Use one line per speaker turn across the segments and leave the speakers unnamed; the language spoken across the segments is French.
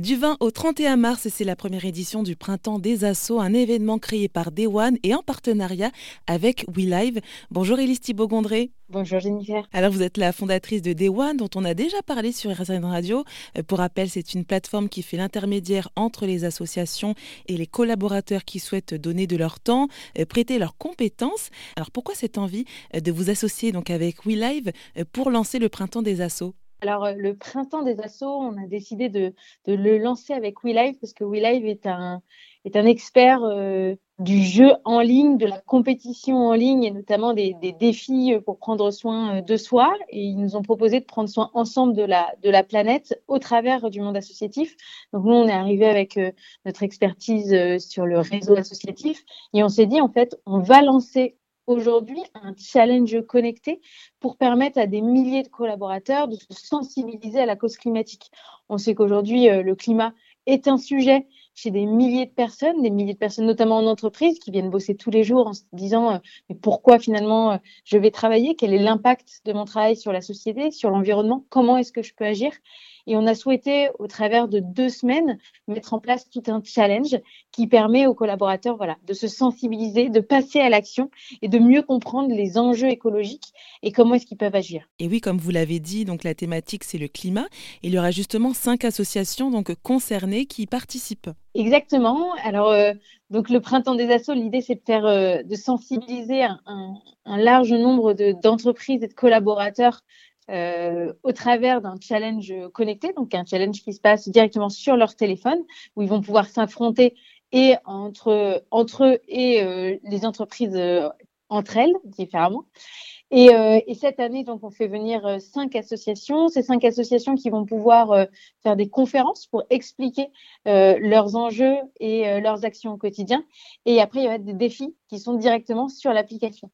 Du 20 au 31 mars, c'est la première édition du Printemps des Assauts, un événement créé par Day One et en partenariat avec WeLive. Bonjour Élise Thibault-Gondré.
Bonjour Jennifer.
Alors vous êtes la fondatrice de Day One dont on a déjà parlé sur RSN Radio. Euh, pour rappel, c'est une plateforme qui fait l'intermédiaire entre les associations et les collaborateurs qui souhaitent donner de leur temps, euh, prêter leurs compétences. Alors pourquoi cette envie euh, de vous associer donc avec WeLive pour lancer le Printemps des Assauts?
Alors, euh, le printemps des assauts, on a décidé de, le lancer avec WeLive parce que WeLive est un, est un expert euh, du jeu en ligne, de la compétition en ligne et notamment des, défis euh, pour prendre soin de soi. Et ils nous ont proposé de prendre soin ensemble de la, de la planète au travers du monde associatif. Donc, nous, on est arrivé avec notre expertise sur le réseau associatif et on s'est dit, en fait, on va lancer aujourd'hui un challenge connecté pour permettre à des milliers de collaborateurs de se sensibiliser à la cause climatique. On sait qu'aujourd'hui, euh, le climat est un sujet chez des milliers de personnes, des milliers de personnes notamment en entreprise qui viennent bosser tous les jours en se disant euh, mais pourquoi finalement euh, je vais travailler, quel est l'impact de mon travail sur la société, sur l'environnement, comment est-ce que je peux agir? Et on a souhaité, au travers de deux semaines, mettre en place tout un challenge qui permet aux collaborateurs voilà, de se sensibiliser, de passer à l'action et de mieux comprendre les enjeux écologiques et comment est-ce qu'ils peuvent agir.
Et oui, comme vous l'avez dit, donc la thématique c'est le climat. Il y aura justement cinq associations donc concernées qui participent.
Exactement. Alors, euh, donc le printemps des assauts, l'idée c'est de faire, euh, de sensibiliser un, un, large nombre d'entreprises et de collaborateurs euh, au travers d'un challenge connecté, donc un challenge qui se passe directement sur leur téléphone, où ils vont pouvoir s'affronter et entre entre eux et les entreprises entre elles différemment. Euh, et, cette année, donc, on fait venir euh, cinq associations. Ces cinq associations qui vont pouvoir euh, faire des conférences pour expliquer leurs enjeux et leurs actions au quotidien. Et après, il y a des défis qui sont directement sur l'application.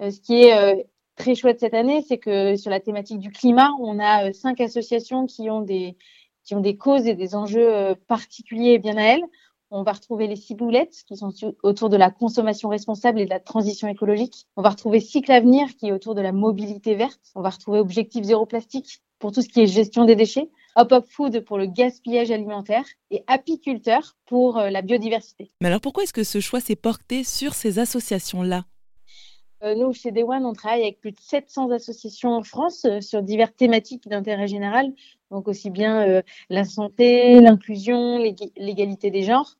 ce qui est très chouette cette année, c'est que sur la thématique du climat, on a cinq associations qui ont des qui ont des causes et des enjeux particuliers bien à elles on va retrouver les ciboulettes qui sont autour de la consommation responsable et de la transition écologique. On va retrouver Cycle Avenir qui est autour de la mobilité verte. On va retrouver Objectif Zéro Plastique pour tout ce qui est gestion des déchets. Hop Hop Food pour le gaspillage alimentaire et Apiculteur pour euh, la biodiversité.
Mais alors pourquoi est-ce que ce choix s'est porté sur ces associations-là?
euh, nous, chez Day One, on travaille avec plus de 700 associations en France euh, sur diverses thématiques d'intérêt général, donc aussi bien euh, la santé, l'inclusion, l'égalité des genres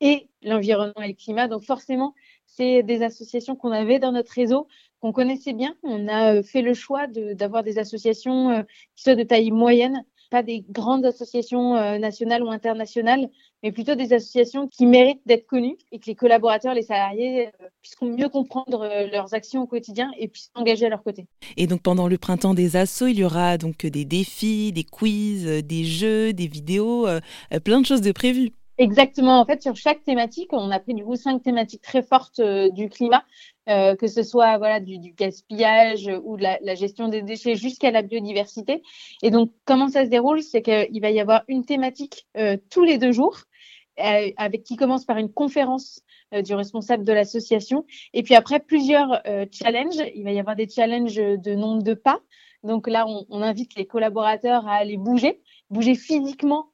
et l'environnement et le climat. Donc forcément, c'est des associations qu'on avait dans notre réseau, qu'on connaissait bien. On a fait le choix d'avoir des associations qui soient de taille moyenne pas des grandes associations euh, nationales ou internationales, mais plutôt des associations qui méritent d'être connues et que les collaborateurs, les salariés euh, puissent mieux comprendre euh, leurs actions au quotidien et puissent s'engager à leur côté.
Et donc pendant le printemps des assos, il y aura donc des défis, des quiz, des jeux, des vidéos, plein de choses de prévues.
Exactement. En fait, sur chaque thématique, on a pris du coup cinq thématiques très fortes du climat euh, que ce soit voilà du, gaspillage ou de la, gestion des déchets jusqu'à la biodiversité. Et donc, comment ça se déroule? C'est qu'il va y avoir une thématique euh, tous les deux jours, euh, avec qui commence par une conférence du responsable de l'association, et puis après plusieurs challenges. Il va y avoir des challenges de nombre de pas. Donc là, on, invite les collaborateurs à aller bouger bouger physiquement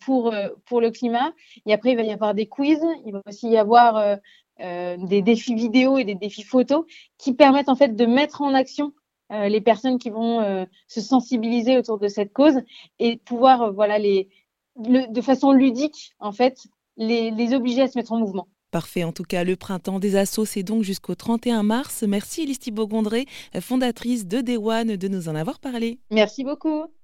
pour, pour le climat. Et après, il va y avoir des quiz. Il va aussi y avoir euh, des défis vidéo et des défis photos qui permettent en fait de mettre en action euh, les personnes qui vont euh, se sensibiliser autour de cette cause et pouvoir voilà les de façon ludique en fait les, les obliger à se mettre en mouvement.
Parfait. En tout cas, le printemps des assos, c'est donc jusqu'au 31 mars. Merci Elise Thibault-Gondré, fondatrice de Day One, de nous en avoir parlé.
Merci beaucoup.